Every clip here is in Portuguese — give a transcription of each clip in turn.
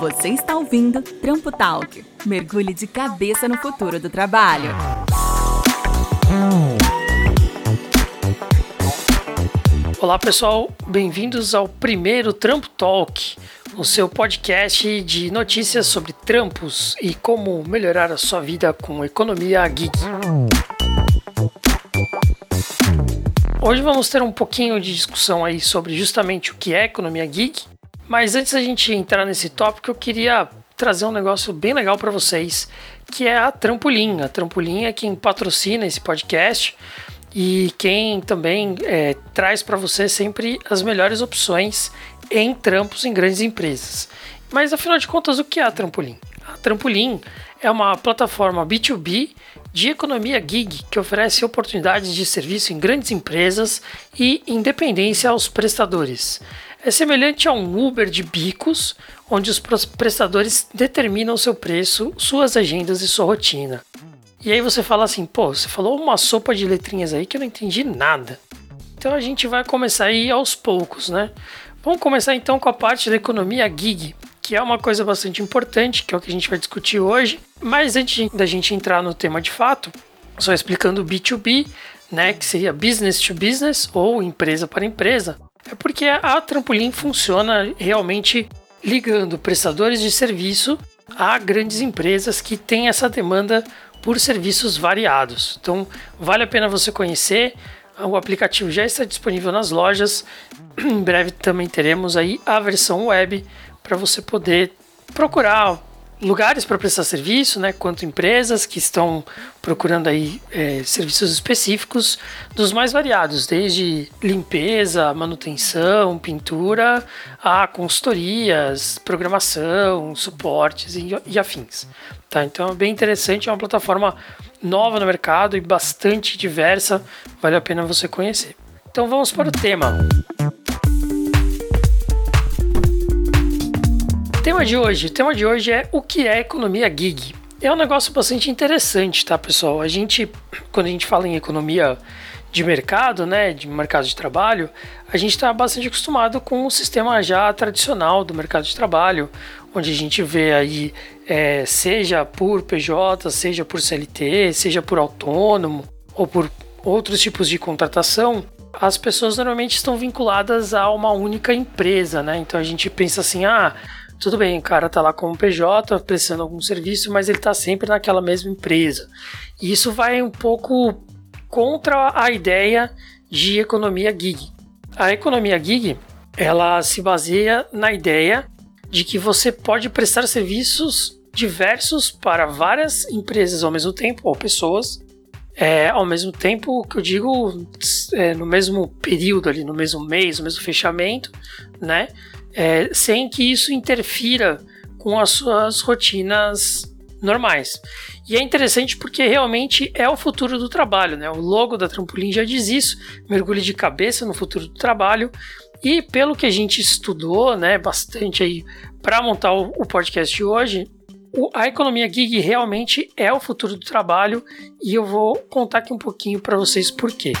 Você está ouvindo Trampo Talk. Mergulhe de cabeça no futuro do trabalho. Olá pessoal, bem-vindos ao primeiro Trampo Talk, o seu podcast de notícias sobre trampos e como melhorar a sua vida com economia gig. Hoje vamos ter um pouquinho de discussão aí sobre justamente o que é economia geek, mas antes da gente entrar nesse tópico, eu queria trazer um negócio bem legal para vocês, que é a Trampolim. A Trampolim é quem patrocina esse podcast e quem também é, traz para você sempre as melhores opções em trampos em grandes empresas. Mas afinal de contas, o que é a Trampolim? A Trampolim é uma plataforma B2B de economia gig que oferece oportunidades de serviço em grandes empresas e independência aos prestadores. É semelhante a um Uber de bicos, onde os prestadores determinam seu preço, suas agendas e sua rotina. E aí você fala assim, pô, você falou uma sopa de letrinhas aí que eu não entendi nada. Então a gente vai começar aí aos poucos, né? Vamos começar então com a parte da economia gig, que é uma coisa bastante importante, que é o que a gente vai discutir hoje. Mas antes da gente entrar no tema de fato, só explicando o B2B, né, que seria business to business ou empresa para empresa, é porque a Trampolim funciona realmente ligando prestadores de serviço a grandes empresas que têm essa demanda por serviços variados. Então, vale a pena você conhecer. O aplicativo já está disponível nas lojas. Em breve também teremos aí a versão web para você poder procurar lugares para prestar serviço, né, quanto empresas que estão procurando aí é, serviços específicos dos mais variados, desde limpeza, manutenção, pintura, a consultorias, programação, suportes e, e afins. Tá, então é bem interessante, é uma plataforma nova no mercado e bastante diversa, vale a pena você conhecer. Então vamos para o tema. Tema de hoje, o tema de hoje é o que é economia gig. É um negócio bastante interessante, tá, pessoal? A gente, quando a gente fala em economia de mercado, né, de mercado de trabalho, a gente está bastante acostumado com o sistema já tradicional do mercado de trabalho, onde a gente vê aí, é, seja por PJ, seja por CLT, seja por autônomo ou por outros tipos de contratação, as pessoas normalmente estão vinculadas a uma única empresa, né? Então a gente pensa assim, ah, tudo bem, o cara tá lá como PJ, prestando algum serviço, mas ele tá sempre naquela mesma empresa. E isso vai um pouco contra a ideia de economia gig. A economia gig, ela se baseia na ideia de que você pode prestar serviços diversos para várias empresas ao mesmo tempo, ou pessoas, é, ao mesmo tempo que eu digo é, no mesmo período ali, no mesmo mês, no mesmo fechamento, né? É, sem que isso interfira com as suas rotinas normais. E é interessante porque realmente é o futuro do trabalho, né? O logo da Trampolim já diz isso, mergulhe de cabeça no futuro do trabalho. E pelo que a gente estudou, né, bastante aí para montar o, o podcast de hoje, a economia gig realmente é o futuro do trabalho e eu vou contar aqui um pouquinho para vocês por quê.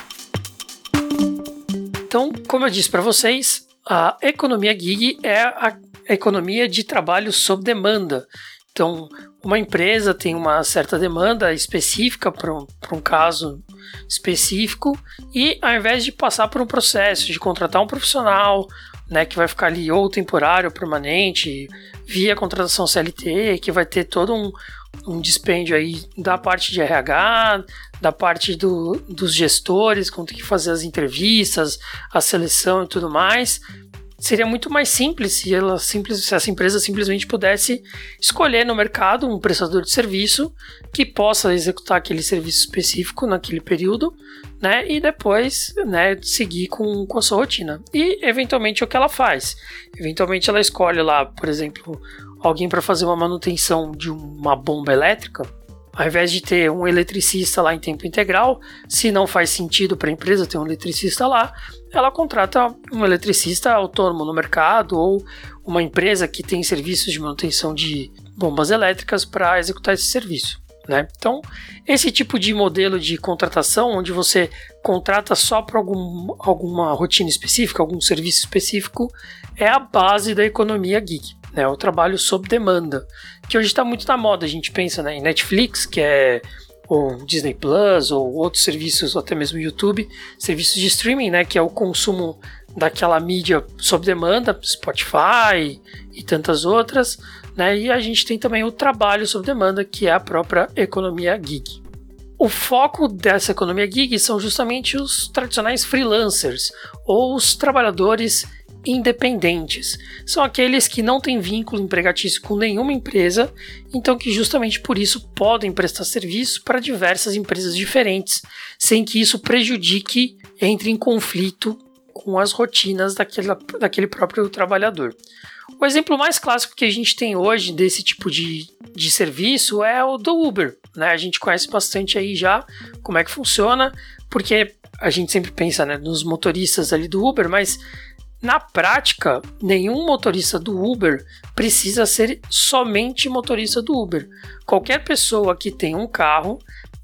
Então, como eu disse para vocês, a economia gig é a economia de trabalho sob demanda. Então, uma empresa tem uma certa demanda específica para um, um caso específico e ao invés de passar por um processo de contratar um profissional, né, que vai ficar ali ou temporário ou permanente, via contratação CLT, que vai ter todo um, um dispêndio aí da parte de RH, da parte do, dos gestores, tem que fazer as entrevistas, a seleção e tudo mais. Seria muito mais simples se, ela simples, se essa empresa simplesmente pudesse escolher no mercado um prestador de serviço que possa executar aquele serviço específico naquele período, né? E depois, né, seguir com, com a sua rotina. E eventualmente o que ela faz? Eventualmente ela escolhe lá, por exemplo, alguém para fazer uma manutenção de uma bomba elétrica ao invés de ter um eletricista lá em tempo integral, se não faz sentido para a empresa ter um eletricista lá, ela contrata um eletricista autônomo no mercado ou uma empresa que tem serviços de manutenção de bombas elétricas para executar esse serviço. Né? Então, esse tipo de modelo de contratação, onde você contrata só para algum, alguma rotina específica, algum serviço específico, é a base da economia gig. né, o trabalho sob demanda, que hoje está muito na moda. A gente pensa né, em Netflix, que é ou Disney Plus ou outros serviços, ou até mesmo YouTube, serviços de streaming, né, que é o consumo daquela mídia sob demanda, Spotify e tantas outras, né? E a gente tem também o trabalho sob demanda, que é a própria economia gig. O foco dessa economia gig são justamente os tradicionais freelancers ou os trabalhadores independentes. São aqueles que não têm vínculo empregatício com nenhuma empresa, então que justamente por isso podem prestar serviço para diversas empresas diferentes, sem que isso prejudique, entre em conflito com as rotinas daquele, daquele próprio trabalhador. O exemplo mais clássico que a gente tem hoje desse tipo de, de serviço é o do Uber. Né? A gente conhece bastante aí já como é que funciona, porque a gente sempre pensa né, nos motoristas ali do Uber, mas na prática, nenhum motorista do Uber precisa ser somente motorista do Uber. Qualquer pessoa que tem um carro,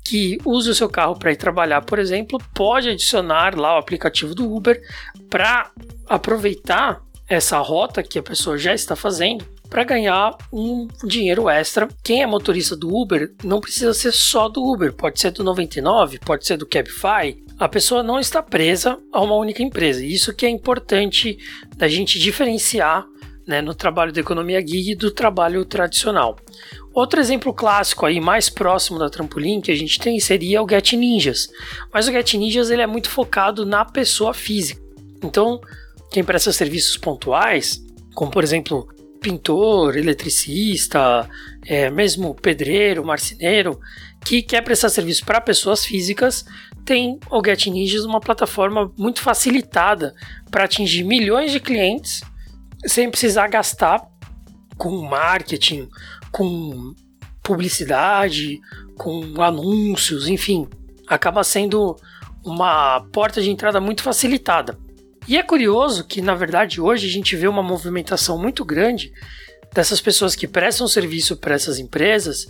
que use o seu carro para ir trabalhar, por exemplo, pode adicionar lá o aplicativo do Uber para aproveitar essa rota que a pessoa já está fazendo para ganhar um dinheiro extra. Quem é motorista do Uber não precisa ser só do Uber, pode ser do 99, pode ser do Cabify. A pessoa não está presa a uma única empresa. Isso que é importante da gente diferenciar né, no trabalho da economia gig do trabalho tradicional. Outro exemplo clássico aí mais próximo da Trampolim que a gente tem seria o Get Ninjas. Mas o Get Ninjas ele é muito focado na pessoa física. Então, quem presta serviços pontuais, como por exemplo pintor, eletricista, é, mesmo pedreiro, marceneiro, que quer prestar serviço para pessoas físicas, tem o Get Ninjas uma plataforma muito facilitada para atingir milhões de clientes sem precisar gastar com marketing, com publicidade, com anúncios, enfim, acaba sendo uma porta de entrada muito facilitada. E é curioso que, na verdade, hoje a gente vê uma movimentação muito grande dessas pessoas que prestam serviço para essas empresas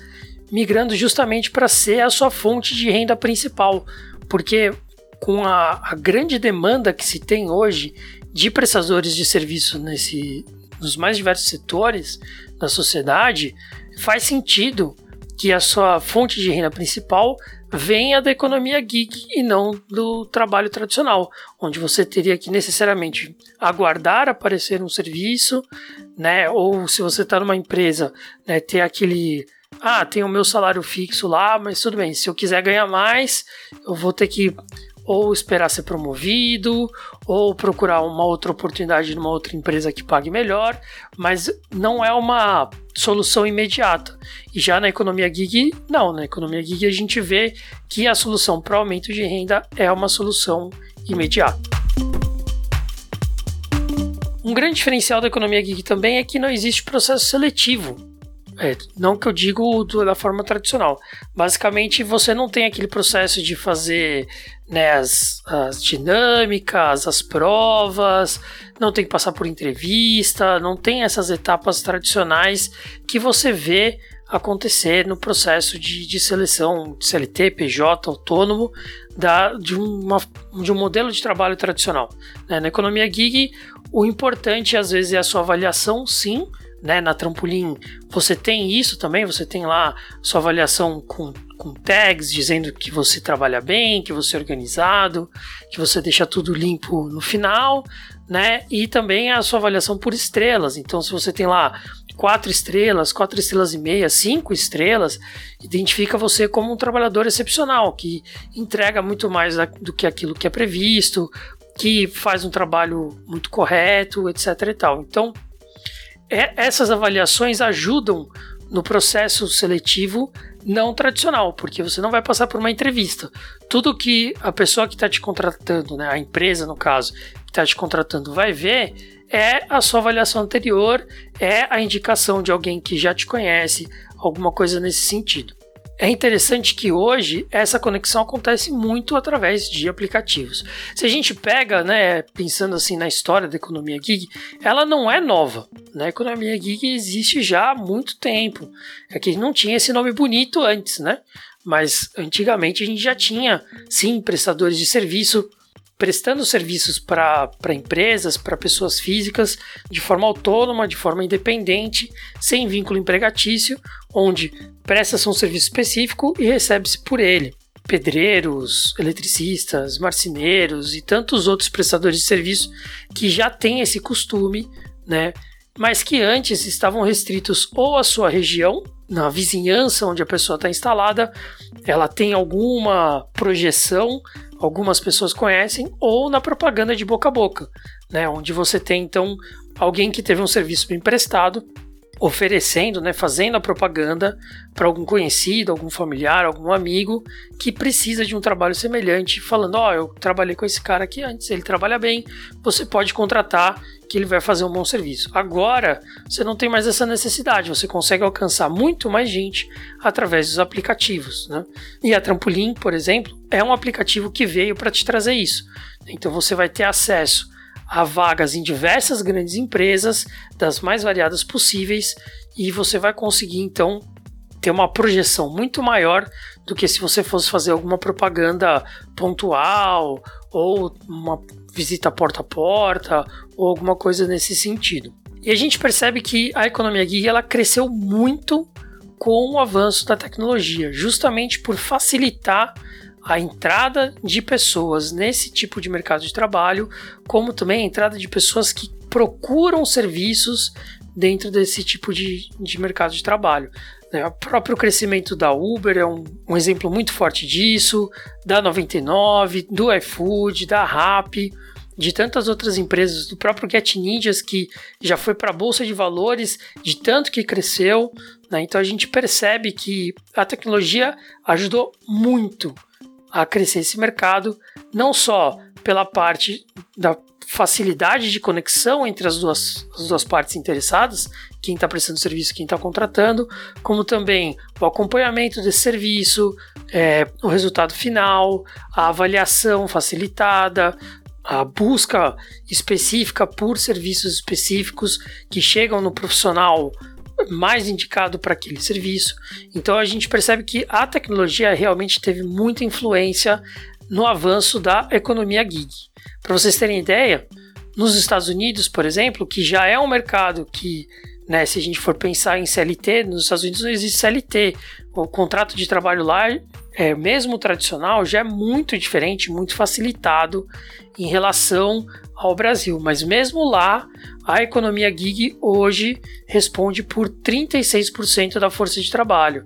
migrando justamente para ser a sua fonte de renda principal, porque com a, a, grande demanda que se tem hoje de prestadores de serviço nesse, nos mais diversos setores da sociedade, faz sentido que a sua fonte de renda principal venha da economia geek e não do trabalho tradicional, onde você teria que necessariamente aguardar aparecer um serviço, né? Ou se você está numa empresa, né, ter aquele ah, tem o meu salário fixo lá, mas tudo bem, se eu quiser ganhar mais, eu vou ter que ou esperar ser promovido, ou procurar uma outra oportunidade numa outra empresa que pague melhor, mas não é uma solução imediata. E já na economia gig, não, na economia gig a gente vê que a solução para aumento de renda é uma solução imediata. Um grande diferencial da economia gig também é que não existe processo seletivo é, não que eu digo da forma tradicional. Basicamente, você não tem aquele processo de fazer né, as, as dinâmicas, as provas, não tem que passar por entrevista, não tem essas etapas tradicionais que você vê acontecer no processo de, de seleção de CLT, PJ, autônomo, da, de, uma, de um modelo de trabalho tradicional. Né? Na economia gig, o importante às vezes é a sua avaliação, sim, né, na Trampolim, você tem isso também, você tem lá sua avaliação com, com tags dizendo que você trabalha bem, que você é organizado, que você deixa tudo limpo no final, né? E também a sua avaliação por estrelas. Então, se você tem lá quatro estrelas, quatro estrelas e meia, cinco estrelas, identifica você como um trabalhador excepcional, que entrega muito mais do que aquilo que é previsto, que faz um trabalho muito correto, etc e tal. Então, essas avaliações ajudam no processo seletivo não tradicional, porque você não vai passar por uma entrevista. Tudo que a pessoa que está te contratando, né, a empresa no caso, que está te contratando, vai ver é a sua avaliação anterior, é a indicação de alguém que já te conhece, alguma coisa nesse sentido. É interessante que hoje essa conexão acontece muito através de aplicativos. Se a gente pega, né, pensando assim na história da economia gig, ela não é nova. Né? A economia gig existe já há muito tempo. É que não tinha esse nome bonito antes, né? Mas antigamente a gente já tinha, sim, prestadores de serviço prestando serviços para empresas, para pessoas físicas, de forma autônoma, de forma independente, sem vínculo empregatício, onde presta-se um serviço específico e recebe-se por ele. Pedreiros, eletricistas, marceneiros e tantos outros prestadores de serviço que já têm esse costume, né? Mas que antes estavam restritos ou à sua região, na vizinhança onde a pessoa está instalada, ela tem alguma projeção algumas pessoas conhecem, ou na propaganda de boca a boca, né, onde você tem então alguém que teve um serviço emprestado oferecendo, né, fazendo a propaganda para algum conhecido, algum familiar, algum amigo que precisa de um trabalho semelhante, falando: Ó, oh, eu trabalhei com esse cara aqui antes, ele trabalha bem, você pode contratar que ele vai fazer um bom serviço. Agora, você não tem mais essa necessidade, você consegue alcançar muito mais gente através dos aplicativos. Né? E a Trampolim, por exemplo, é um aplicativo que veio para te trazer isso. Então você vai ter acesso a vagas em diversas grandes empresas, das mais variadas possíveis, e você vai conseguir então ter uma projeção muito maior do que se você fosse fazer alguma propaganda pontual ou uma visita porta a porta ou alguma coisa nesse sentido. E a gente percebe que a economia gig ela cresceu muito com o avanço da tecnologia, justamente por facilitar a entrada de pessoas nesse tipo de mercado de trabalho, como também a entrada de pessoas que procuram serviços dentro desse tipo de, de mercado de trabalho. Né? O próprio crescimento da Uber é um, um exemplo muito forte disso, da 99, do iFood, da Rappi, de tantas outras empresas, do próprio Get Ninjas, que já foi para a Bolsa de Valores, de tanto que cresceu. Né? Então a gente percebe que a tecnologia ajudou muito a crescer esse mercado, não só pela parte da facilidade de conexão entre as duas, as duas partes interessadas, quem está prestando serviço, quem está contratando, como também o acompanhamento desse serviço, é, o resultado final, a avaliação facilitada, a busca específica por serviços específicos que chegam no profissional mais indicado para aquele serviço. Então a gente percebe que a tecnologia realmente teve muita influência no avanço da economia gig. Para vocês terem ideia, nos Estados Unidos, por exemplo, que já é um mercado que, né, se a gente for pensar em CLT, nos Estados Unidos não existe CLT. O contrato de trabalho lá, é, mesmo tradicional, já é muito diferente, muito facilitado em relação ao Brasil. Mas mesmo lá, a economia gig hoje responde por 36% da força de trabalho.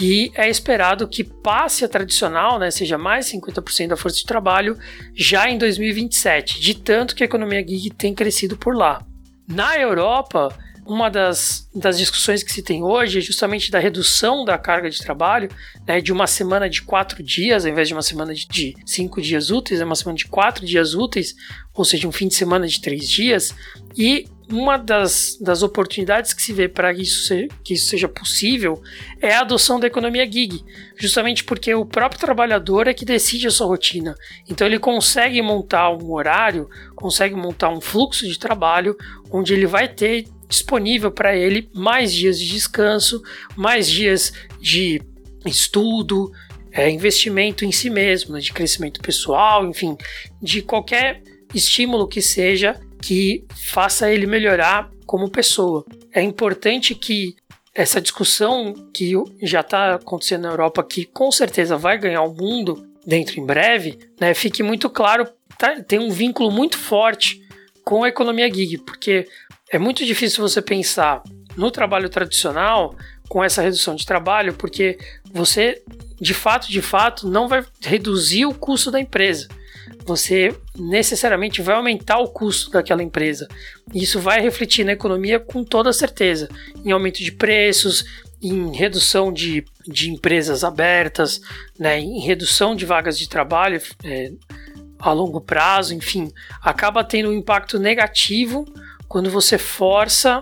E é esperado que passe a tradicional, né, seja mais 50% da força de trabalho, já em 2027, de tanto que a economia gig tem crescido por lá. Na Europa, uma das, das discussões que se tem hoje é justamente da redução da carga de trabalho, né, de uma semana de quatro dias, ao invés de uma semana de, de cinco dias úteis, é uma semana de quatro dias úteis, ou seja, um fim de semana de três dias, e uma das, das oportunidades que se vê para isso ser, que isso seja possível é a adoção da economia gig, justamente porque o próprio trabalhador é que decide a sua rotina. Então ele consegue montar um horário, consegue montar um fluxo de trabalho onde ele vai ter disponível para ele mais dias de descanso, mais dias de estudo, é, investimento em si mesmo, né, de crescimento pessoal, enfim, de qualquer estímulo que seja que faça ele melhorar como pessoa. É importante que essa discussão que já está acontecendo na Europa, que com certeza vai ganhar o mundo dentro em breve, né, fique muito claro, tá, tem um vínculo muito forte com a economia gig, porque é muito difícil você pensar no trabalho tradicional com essa redução de trabalho, porque você, de fato, de fato, não vai reduzir o custo da empresa. Você necessariamente vai aumentar o custo daquela empresa. Isso vai refletir na economia com toda certeza, em aumento de preços, em redução de, de empresas abertas, né, em redução de vagas de trabalho é, a longo prazo, enfim, acaba tendo um impacto negativo quando você força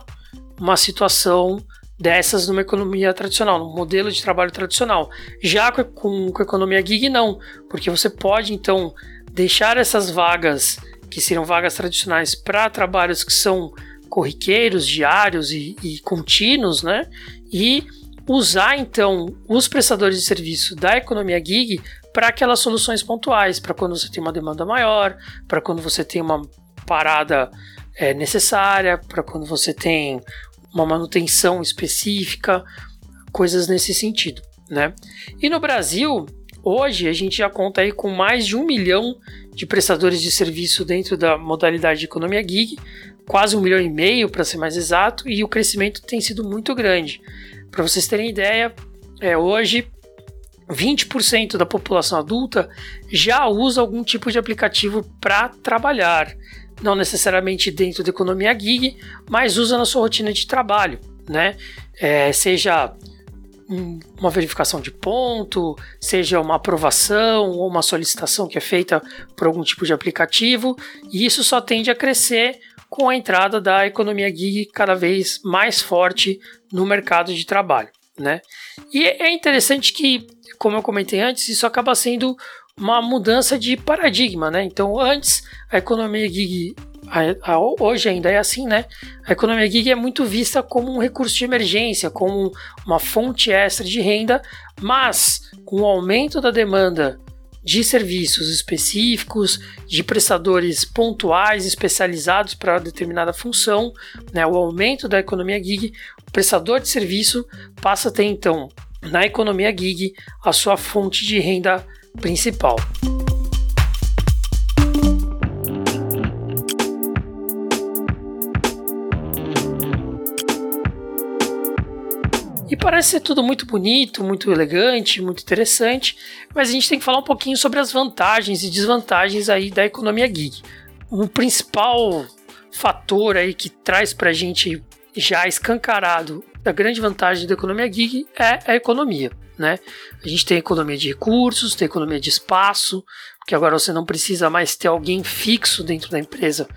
uma situação dessas numa economia tradicional, num modelo de trabalho tradicional. Já com, com, com a economia gig, não, porque você pode então deixar essas vagas, que seriam vagas tradicionais, para trabalhos que são corriqueiros, diários e, e contínuos, né? E usar então os prestadores de serviço da economia gig para aquelas soluções pontuais, para quando você tem uma demanda maior, para quando você tem uma parada é, necessária, para quando você tem uma manutenção específica, coisas nesse sentido, né? E no Brasil, hoje a gente já conta aí com mais de um milhão de prestadores de serviço dentro da modalidade de economia gig, quase um milhão e meio para ser mais exato, e o crescimento tem sido muito grande. Para vocês terem ideia, é, hoje 20% da população adulta já usa algum tipo de aplicativo para trabalhar. Não necessariamente dentro da economia gig, mas usa na sua rotina de trabalho, né? É, seja uma verificação de ponto, seja uma aprovação ou uma solicitação que é feita por algum tipo de aplicativo, e isso só tende a crescer com a entrada da economia gig cada vez mais forte no mercado de trabalho, né? E é interessante que, como eu comentei antes, isso acaba sendo uma mudança de paradigma, né? Então, antes a economia gig a, a, hoje ainda é assim, né? A economia gig é muito vista como um recurso de emergência, como uma fonte extra de renda, mas com o aumento da demanda de serviços específicos, de prestadores pontuais especializados para determinada função, né? o aumento da economia gig, o prestador de serviço passa a ter então na economia gig a sua fonte de renda principal. E parece ser tudo muito bonito, muito elegante, muito interessante, mas a gente tem que falar um pouquinho sobre as vantagens e desvantagens aí da economia gig. O principal fator aí que traz para a gente já escancarado a grande vantagem da economia gig é a economia, né? A gente tem economia de recursos, tem economia de espaço, porque agora você não precisa mais ter alguém fixo dentro da empresa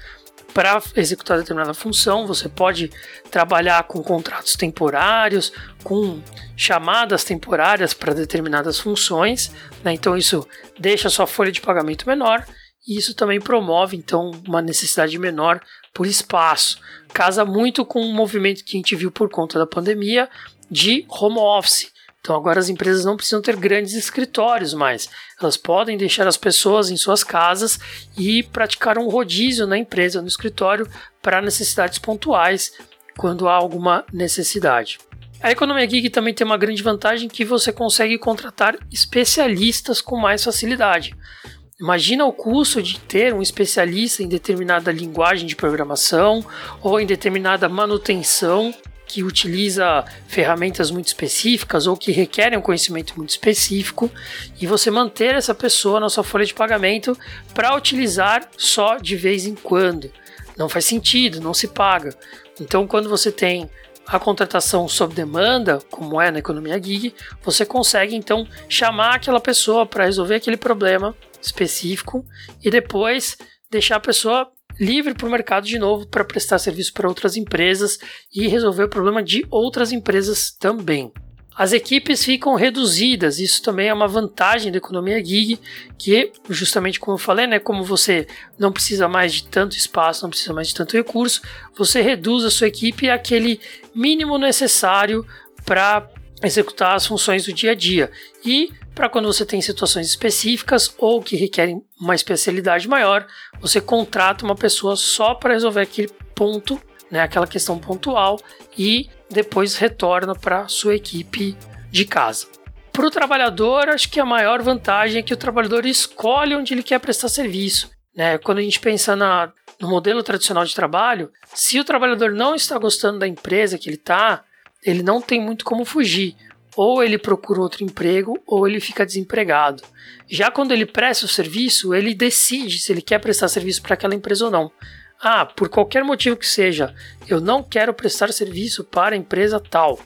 para executar determinada função, você pode trabalhar com contratos temporários, com chamadas temporárias para determinadas funções, né? então isso deixa a sua folha de pagamento menor e isso também promove então uma necessidade menor por espaço. Casa muito com o movimento que a gente viu por conta da pandemia de home office. Então agora as empresas não precisam ter grandes escritórios mais. Elas podem deixar as pessoas em suas casas e praticar um rodízio na empresa, no escritório, para necessidades pontuais, quando há alguma necessidade. A economia gig também tem uma grande vantagem que você consegue contratar especialistas com mais facilidade. Imagina o custo de ter um especialista em determinada linguagem de programação ou em determinada manutenção que utiliza ferramentas muito específicas ou que requerem um conhecimento muito específico e você manter essa pessoa na sua folha de pagamento para utilizar só de vez em quando. Não faz sentido, não se paga. Então, quando você tem a contratação sob demanda, como é na economia gig, você consegue então chamar aquela pessoa para resolver aquele problema específico e depois deixar a pessoa livre para o mercado de novo para prestar serviço para outras empresas e resolver o problema de outras empresas também. As equipes ficam reduzidas, isso também é uma vantagem da economia gig, que justamente como eu falei, né, como você não precisa mais de tanto espaço, não precisa mais de tanto recurso, você reduz a sua equipe àquele mínimo necessário para executar as funções do dia a dia. E para quando você tem situações específicas ou que requerem uma especialidade maior, você contrata uma pessoa só para resolver aquele ponto, né, aquela questão pontual e depois retorna para sua equipe de casa. Para o trabalhador, acho que a maior vantagem é que o trabalhador escolhe onde ele quer prestar serviço. Né? Quando a gente pensa na, no modelo tradicional de trabalho, se o trabalhador não está gostando da empresa que ele está, ele não tem muito como fugir ou ele procura outro emprego ou ele fica desempregado. Já quando ele presta o serviço, ele decide se ele quer prestar serviço para aquela empresa ou não. Ah, por qualquer motivo que seja, eu não quero prestar serviço para a empresa tal.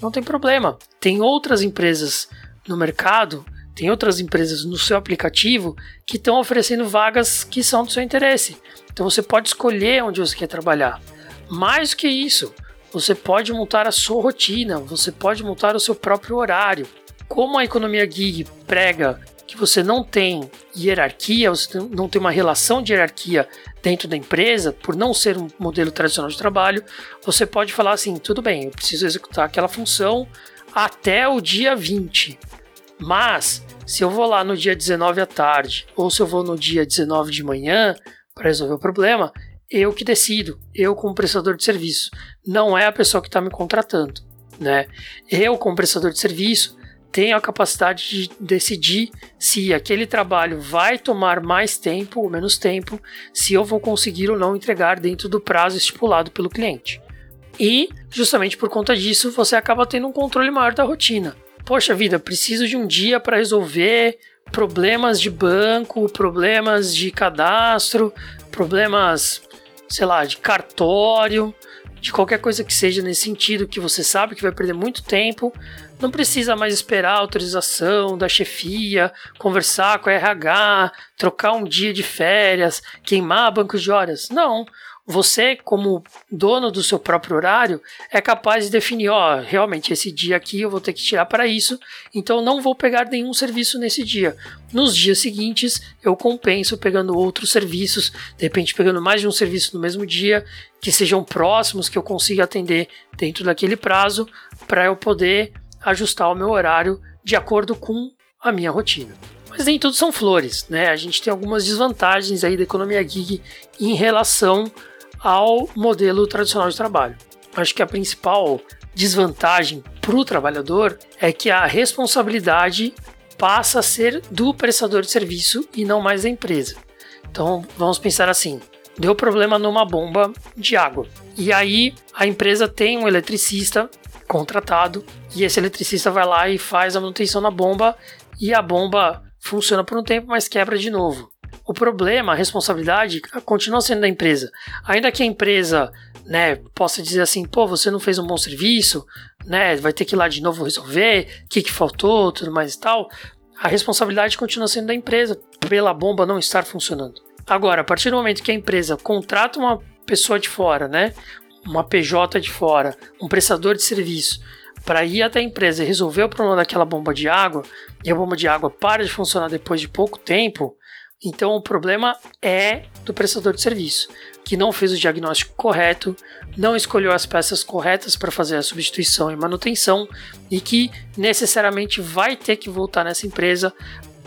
Não tem problema. Tem outras empresas no mercado, tem outras empresas no seu aplicativo que estão oferecendo vagas que são do seu interesse. Então você pode escolher onde você quer trabalhar. Mais que isso, você pode montar a sua rotina, você pode montar o seu próprio horário. Como a economia gig prega que você não tem hierarquia, você não tem uma relação de hierarquia dentro da empresa, por não ser um modelo tradicional de trabalho, você pode falar assim: tudo bem, eu preciso executar aquela função até o dia 20. Mas, se eu vou lá no dia 19 à tarde, ou se eu vou no dia 19 de manhã para resolver o problema, eu que decido, eu como prestador de serviço, não é a pessoa que está me contratando, né? Eu como prestador de serviço tenho a capacidade de decidir se aquele trabalho vai tomar mais tempo ou menos tempo, se eu vou conseguir ou não entregar dentro do prazo estipulado pelo cliente. E, justamente por conta disso, você acaba tendo um controle maior da rotina. Poxa vida, preciso de um dia para resolver problemas de banco, problemas de cadastro, problemas, sei lá, de cartório, de qualquer coisa que seja nesse sentido, que você sabe que vai perder muito tempo, não precisa mais esperar autorização da chefia, conversar com a RH, trocar um dia de férias, queimar bancos de horas. Não. Você, como dono do seu próprio horário, é capaz de definir: ó, realmente esse dia aqui eu vou ter que tirar para isso, então não vou pegar nenhum serviço nesse dia. Nos dias seguintes, eu compenso pegando outros serviços, de repente pegando mais de um serviço no mesmo dia, que sejam próximos, que eu consiga atender dentro daquele prazo, para eu poder ajustar o meu horário de acordo com a minha rotina. Mas nem tudo são flores, né? A gente tem algumas desvantagens aí da economia gig em relação ao modelo tradicional de trabalho. Acho que a principal desvantagem para o trabalhador é que a responsabilidade passa a ser do prestador de serviço e não mais da empresa. Então vamos pensar assim: deu problema numa bomba de água. E aí a empresa tem um eletricista contratado e esse eletricista vai lá e faz a manutenção na bomba e a bomba funciona por um tempo, mas quebra de novo. O problema, a responsabilidade continua sendo da empresa. Ainda que a empresa né, possa dizer assim, pô, você não fez um bom serviço, né, vai ter que ir lá de novo resolver, o que, que faltou, tudo mais e tal, a responsabilidade continua sendo da empresa pela bomba não estar funcionando. Agora, a partir do momento que a empresa contrata uma pessoa de fora, né, uma PJ de fora, um prestador de serviço, para ir até a empresa e resolver o problema daquela bomba de água, e a bomba de água para de funcionar depois de pouco tempo, então o problema é do prestador de serviço, que não fez o diagnóstico correto, não escolheu as peças corretas para fazer a substituição e manutenção e que necessariamente vai ter que voltar nessa empresa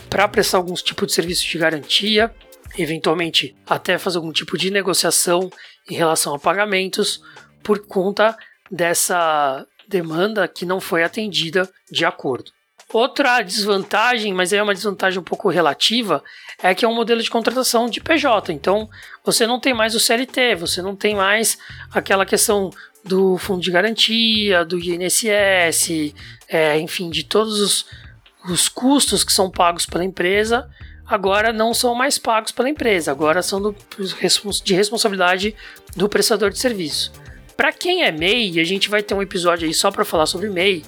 para prestar algum tipo de serviço de garantia, eventualmente até fazer algum tipo de negociação em relação a pagamentos por conta dessa demanda que não foi atendida de acordo. Outra desvantagem, mas é uma desvantagem um pouco relativa, é que é um modelo de contratação de PJ. Então, você não tem mais o CLT, você não tem mais aquela questão do fundo de garantia, do INSS, é, enfim, de todos os, os custos que são pagos pela empresa, agora não são mais pagos pela empresa, agora são do, de responsabilidade do prestador de serviço. Para quem é MEI, a gente vai ter um episódio aí só para falar sobre MEI,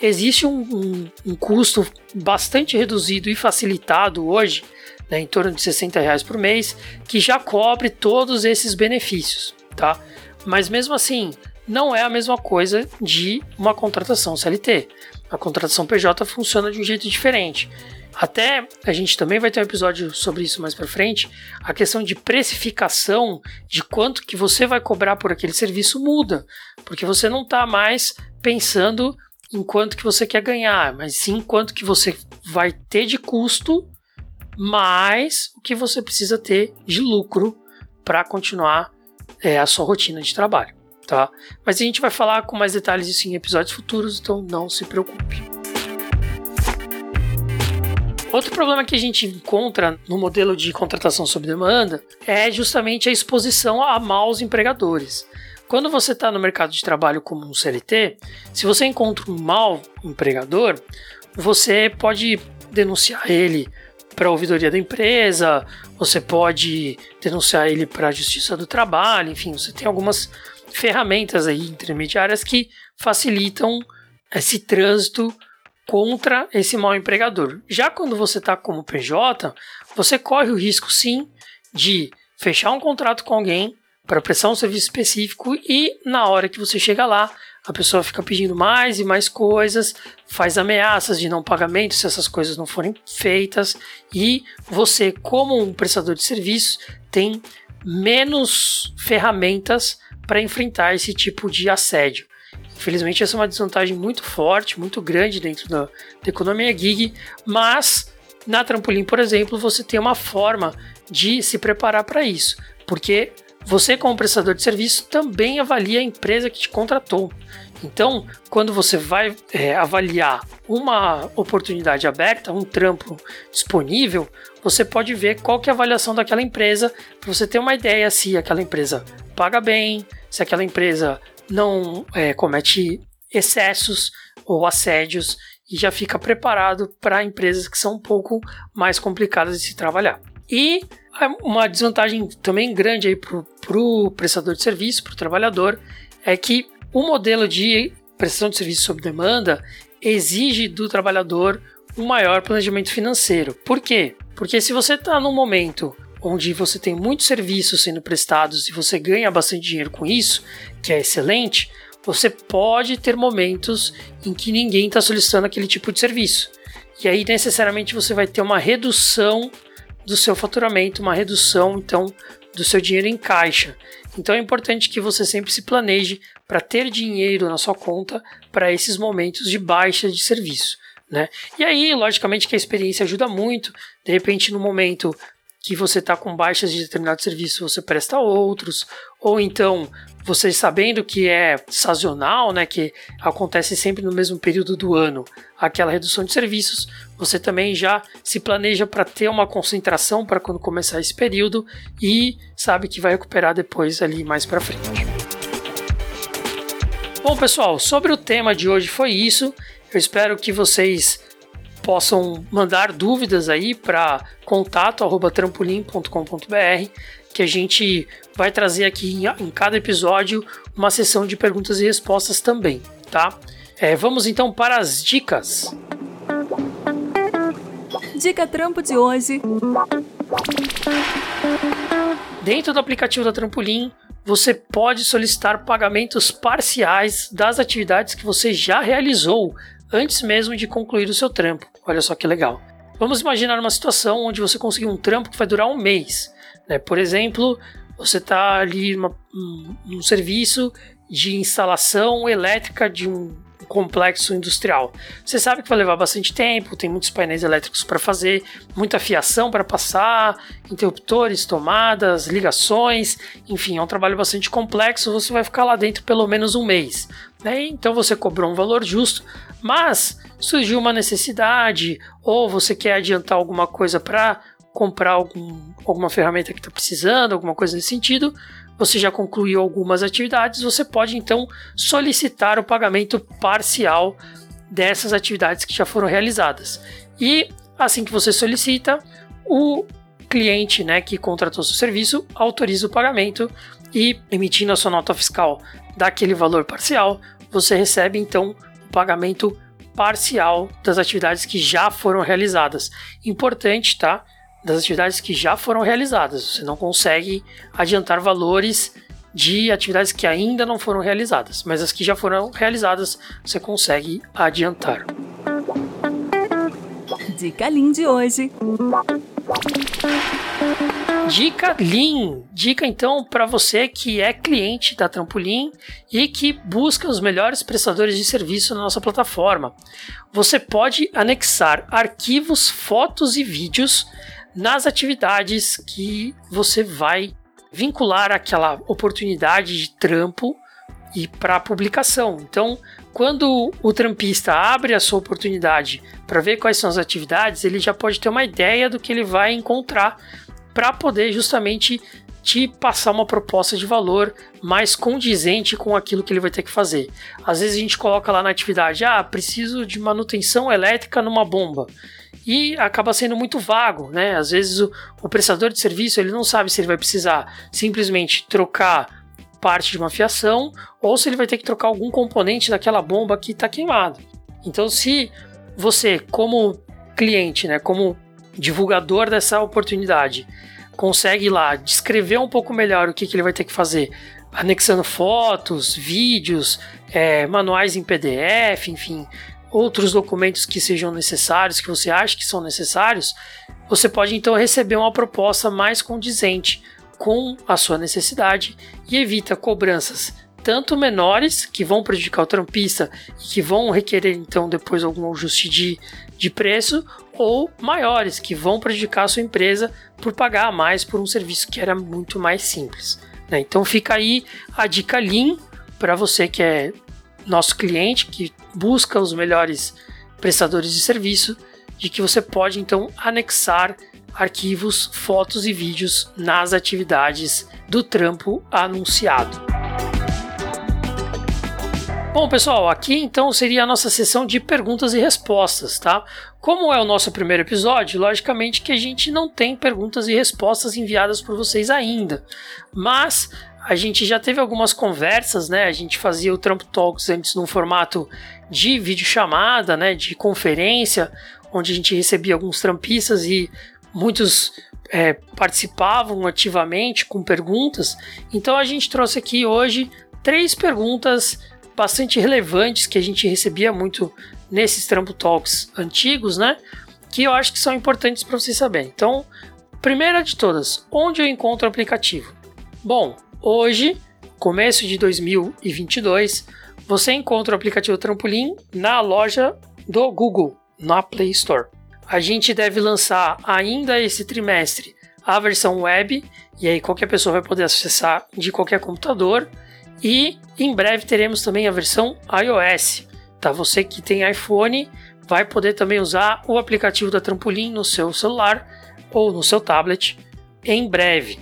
existe um, um, um, custo bastante reduzido e facilitado hoje, né, em torno de 60 reais por mês, que já cobre todos esses benefícios, tá? Mas mesmo assim, não é a mesma coisa de uma contratação CLT. A contratação PJ funciona de um jeito diferente. Até a gente também vai ter um episódio sobre isso mais para frente. A questão de precificação, de quanto que você vai cobrar por aquele serviço muda, porque você não está mais pensando em quanto que você quer ganhar, mas sim quanto que você vai ter de custo, mais o que você precisa ter de lucro para continuar é, a sua rotina de trabalho, tá? Mas a gente vai falar com mais detalhes disso em episódios futuros, então não se preocupe. Outro problema que a gente encontra no modelo de contratação sob demanda é justamente a exposição a maus empregadores. Quando você está no mercado de trabalho como um CLT, se você encontra um mau empregador, você pode denunciar ele para a ouvidoria da empresa, você pode denunciar ele para a Justiça do Trabalho, enfim, você tem algumas ferramentas aí intermediárias que facilitam esse trânsito contra esse mau empregador. Já quando você está como PJ, você corre o risco sim de fechar um contrato com alguém para prestar um serviço específico e na hora que você chega lá, a pessoa fica pedindo mais e mais coisas, faz ameaças de não pagamento se essas coisas não forem feitas e você, como um prestador de serviço, tem menos ferramentas para enfrentar esse tipo de assédio. Infelizmente, essa é uma desvantagem muito forte, muito grande dentro da, da economia gig, mas na Trampolim, por exemplo, você tem uma forma de se preparar para isso, porque você, como prestador de serviço, também avalia a empresa que te contratou. Então, quando você vai é, avaliar uma oportunidade aberta, um trampo disponível, você pode ver qual que é a avaliação daquela empresa, para você ter uma ideia se aquela empresa paga bem, se aquela empresa não é, comete excessos ou assédios e já fica preparado para empresas que são um pouco mais complicadas de se trabalhar. E uma desvantagem também grande aí para o prestador de serviço, para o trabalhador, é que o modelo de prestação de serviço sob demanda exige do trabalhador um maior planejamento financeiro. Por quê? Porque se você está num momento onde você tem muitos serviços sendo prestados e você ganha bastante dinheiro com isso, que é excelente, você pode ter momentos em que ninguém está solicitando aquele tipo de serviço. E aí necessariamente você vai ter uma redução do seu faturamento, uma redução então do seu dinheiro em caixa. Então é importante que você sempre se planeje para ter dinheiro na sua conta para esses momentos de baixa de serviço. Né? E aí, logicamente, que a experiência ajuda muito. De repente, no momento que você está com baixas de determinado serviço, você presta outros, ou então você sabendo que é sazonal, né, que acontece sempre no mesmo período do ano, aquela redução de serviços, você também já se planeja para ter uma concentração para quando começar esse período e sabe que vai recuperar depois ali mais para frente. Bom, pessoal, sobre o tema de hoje foi isso. Eu espero que vocês possam mandar dúvidas aí para contato@trampolim.com.br, que a gente vai trazer aqui em, cada episódio uma sessão de perguntas e respostas também, tá? É, vamos então para as dicas. Dica Trampo de hoje. Dentro do aplicativo da Trampolim, você pode solicitar pagamentos parciais das atividades que você já realizou antes mesmo de concluir o seu trampo. Olha só que legal. Vamos imaginar uma situação onde você conseguiu um trampo que vai durar um mês. Né? Por exemplo, você está ali numa, num serviço de instalação elétrica de um complexo industrial. Você sabe que vai levar bastante tempo, tem muitos painéis elétricos para fazer, muita fiação para passar, interruptores, tomadas, ligações, enfim, é um trabalho bastante complexo. Você vai ficar lá dentro pelo menos um mês. Né? Então você cobrou um valor justo, mas surgiu uma necessidade ou você quer adiantar alguma coisa para comprar algum, alguma ferramenta que está precisando, alguma coisa nesse sentido, você já concluiu algumas atividades, você pode então solicitar o pagamento parcial dessas atividades que já foram realizadas. E assim que você solicita, o cliente né, que contratou seu serviço autoriza o pagamento e emitindo a sua nota fiscal daquele valor parcial, você recebe então o pagamento parcial das atividades que já foram realizadas. Importante, tá? Das atividades que já foram realizadas. Você não consegue adiantar valores de atividades que ainda não foram realizadas, mas as que já foram realizadas você consegue adiantar. Dica Lean de hoje. Dica Lean. Dica então para você que é cliente da Trampolim e que busca os melhores prestadores de serviço na nossa plataforma. Você pode anexar arquivos, fotos e vídeos nas atividades que você vai vincular aquela oportunidade de trampo e para publicação. Então, quando o trampista abre a sua oportunidade para ver quais são as atividades, ele já pode ter uma ideia do que ele vai encontrar para poder justamente te passar uma proposta de valor mais condizente com aquilo que ele vai ter que fazer. Às vezes a gente coloca lá na atividade, ah, preciso de manutenção elétrica numa bomba. E acaba sendo muito vago, né? Às vezes o, o prestador de serviço ele não sabe se ele vai precisar simplesmente trocar parte de uma fiação ou se ele vai ter que trocar algum componente daquela bomba que está queimado. Então, se você, como cliente, né, como divulgador dessa oportunidade, consegue lá descrever um pouco melhor o que, que ele vai ter que fazer, anexando fotos, vídeos, é, manuais em PDF, enfim, outros documentos que sejam necessários, que você acha que são necessários, você pode então receber uma proposta mais condizente com a sua necessidade e evita cobranças tanto menores, que vão prejudicar o trampista e que vão requerer então depois algum ajuste de, de preço, ou maiores, que vão prejudicar a sua empresa por pagar mais por um serviço que era muito mais simples. Né? Então fica aí a dica Lean para você que é nosso cliente, que busca os melhores prestadores de serviço, de que você pode então anexar arquivos, fotos e vídeos nas atividades do trampo anunciado. Bom, pessoal, aqui então seria a nossa sessão de perguntas e respostas, tá? Como é o nosso primeiro episódio, logicamente que a gente não tem perguntas e respostas enviadas por vocês ainda, mas a gente já teve algumas conversas, né? A gente fazia o Trampo Talks antes num formato de videochamada, né? De conferência, onde a gente recebia alguns trampistas e muitos é, participavam ativamente com perguntas. Então a gente trouxe aqui hoje três perguntas bastante relevantes que a gente recebia muito nesses Trampo Talks antigos, né? Que eu acho que são importantes para vocês saberem. Então, primeira de todas, onde eu encontro o aplicativo? Bom, hoje, começo de 2022, você encontra o aplicativo Trampolim na loja do Google, na Play Store. A gente deve lançar ainda esse trimestre a versão web, e aí qualquer pessoa vai poder acessar de qualquer computador. E em breve teremos também a versão iOS. Tá? Você que tem iPhone vai poder também usar o aplicativo da Trampolim no seu celular ou no seu tablet em breve.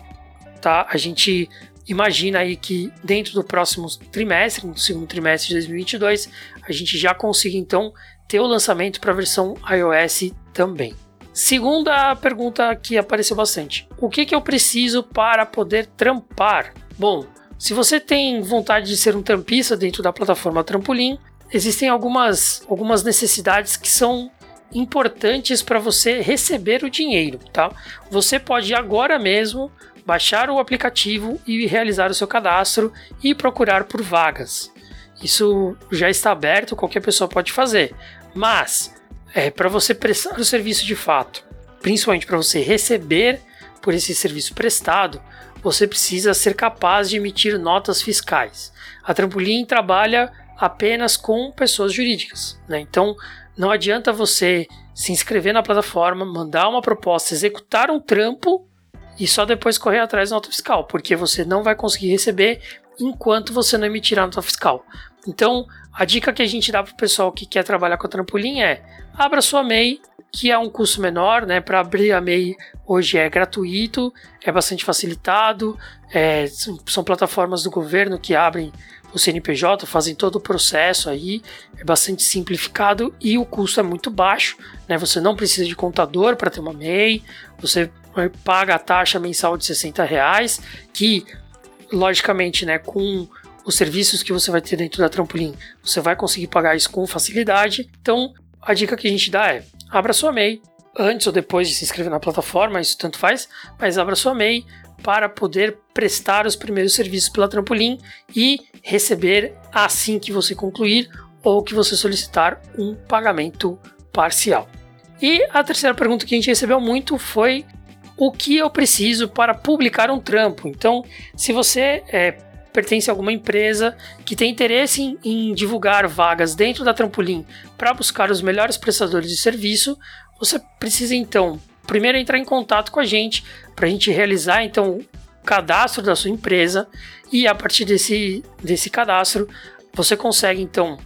Tá? A gente imagina aí que dentro do próximo trimestre, no segundo trimestre de 2022, a gente já consiga então ter o lançamento para a versão iOS também. Segunda pergunta que apareceu bastante: o que, que eu preciso para poder trampar? Bom, se você tem vontade de ser um trampista dentro da plataforma Trampolim, existem algumas, algumas necessidades que são importantes para você receber o dinheiro, tá? Você pode agora mesmo baixar o aplicativo e realizar o seu cadastro e procurar por vagas. Isso já está aberto, qualquer pessoa pode fazer. Mas é para você prestar o serviço de fato, principalmente para você receber por esse serviço prestado, você precisa ser capaz de emitir notas fiscais. A Trampolim trabalha apenas com pessoas jurídicas, né? então não adianta você se inscrever na plataforma, mandar uma proposta, executar um trampo e só depois correr atrás da nota fiscal, porque você não vai conseguir receber enquanto você não emitir a nota fiscal. Então, a dica que a gente dá para o pessoal que quer trabalhar com a trampolim é: abra sua MEI, que é um custo menor, né? Para abrir a MEI hoje é gratuito, é bastante facilitado, é, são, plataformas do governo que abrem o CNPJ, fazem todo o processo aí, é bastante simplificado e o custo é muito baixo, né? Você não precisa de contador para ter uma MEI, você paga a taxa mensal de 60 reais, que logicamente, né, com os serviços que você vai ter dentro da Trampolim, você vai conseguir pagar isso com facilidade. Então, a dica que a gente dá é: abra sua MEI antes ou depois de se inscrever na plataforma, isso tanto faz, mas abra sua MEI para poder prestar os primeiros serviços pela Trampolim e receber assim que você concluir ou que você solicitar um pagamento parcial. E a terceira pergunta que a gente recebeu muito foi o que eu preciso para publicar um trampo. Então, se você é, pertence a alguma empresa que tem interesse em, em divulgar vagas dentro da Trampolim para buscar os melhores prestadores de serviço, você precisa então primeiro entrar em contato com a gente para a gente realizar então o cadastro da sua empresa e a partir desse, desse cadastro você consegue então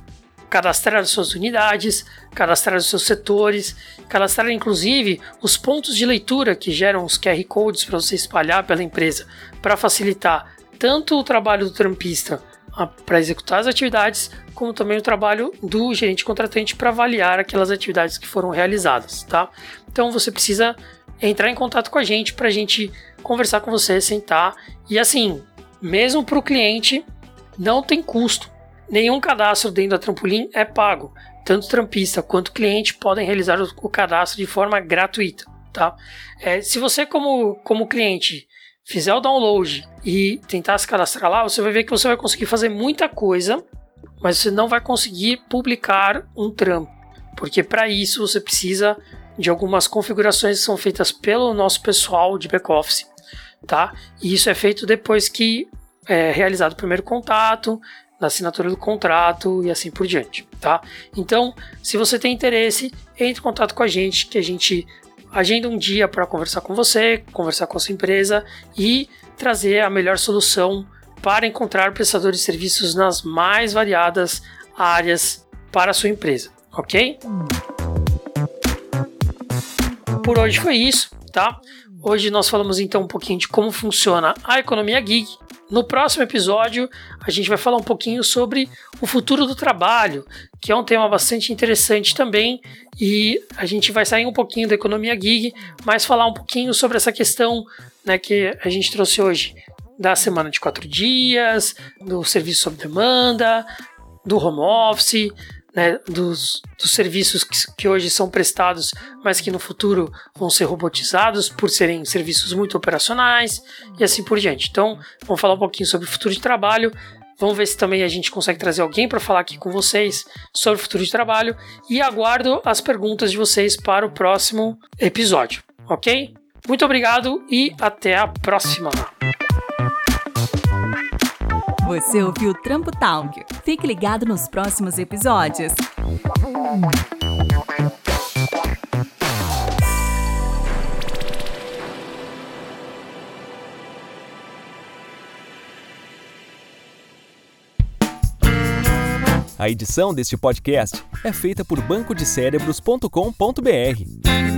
cadastrar as suas unidades, cadastrar os seus setores, cadastrar inclusive os pontos de leitura que geram os QR codes para você espalhar pela empresa para facilitar tanto o trabalho do trampista para executar as atividades, como também o trabalho do gerente contratante para avaliar aquelas atividades que foram realizadas, tá? Então você precisa entrar em contato com a gente para a gente conversar com você, sentar e assim, mesmo para o cliente não tem custo. Nenhum cadastro dentro da Trampolim é pago. Tanto trampista quanto cliente podem realizar o cadastro de forma gratuita, tá? É, se você como, como cliente fizer o download e tentar se cadastrar lá, você vai ver que você vai conseguir fazer muita coisa, mas você não vai conseguir publicar um trampo, porque para isso você precisa de algumas configurações que são feitas pelo nosso pessoal de back-office, tá? E isso é feito depois que é realizado o primeiro contato, na assinatura do contrato e assim por diante, tá? Então, se você tem interesse, entre em contato com a gente, que a gente agenda um dia para conversar com você, conversar com a sua empresa e trazer a melhor solução para encontrar prestadores de serviços nas mais variadas áreas para a sua empresa, ok? Por hoje foi isso, tá? Hoje nós falamos então um pouquinho de como funciona a economia gig. No próximo episódio, a gente vai falar um pouquinho sobre o futuro do trabalho, que é um tema bastante interessante também, e a gente vai sair um pouquinho da economia gig, mas falar um pouquinho sobre essa questão né, que a gente trouxe hoje da semana de quatro dias, do serviço sob demanda, do home office, né, dos, dos, serviços que, que, hoje são prestados, mas que no futuro vão ser robotizados por serem serviços muito operacionais e assim por diante. Então, vamos falar um pouquinho sobre o futuro de trabalho. Vamos ver se também a gente consegue trazer alguém para falar aqui com vocês sobre o futuro de trabalho e aguardo as perguntas de vocês para o próximo episódio, ok? Muito obrigado e até a próxima! Você ouviu Trampo Talk. Fique ligado nos próximos episódios. A edição deste podcast é feita por bancodecerebros.com.br.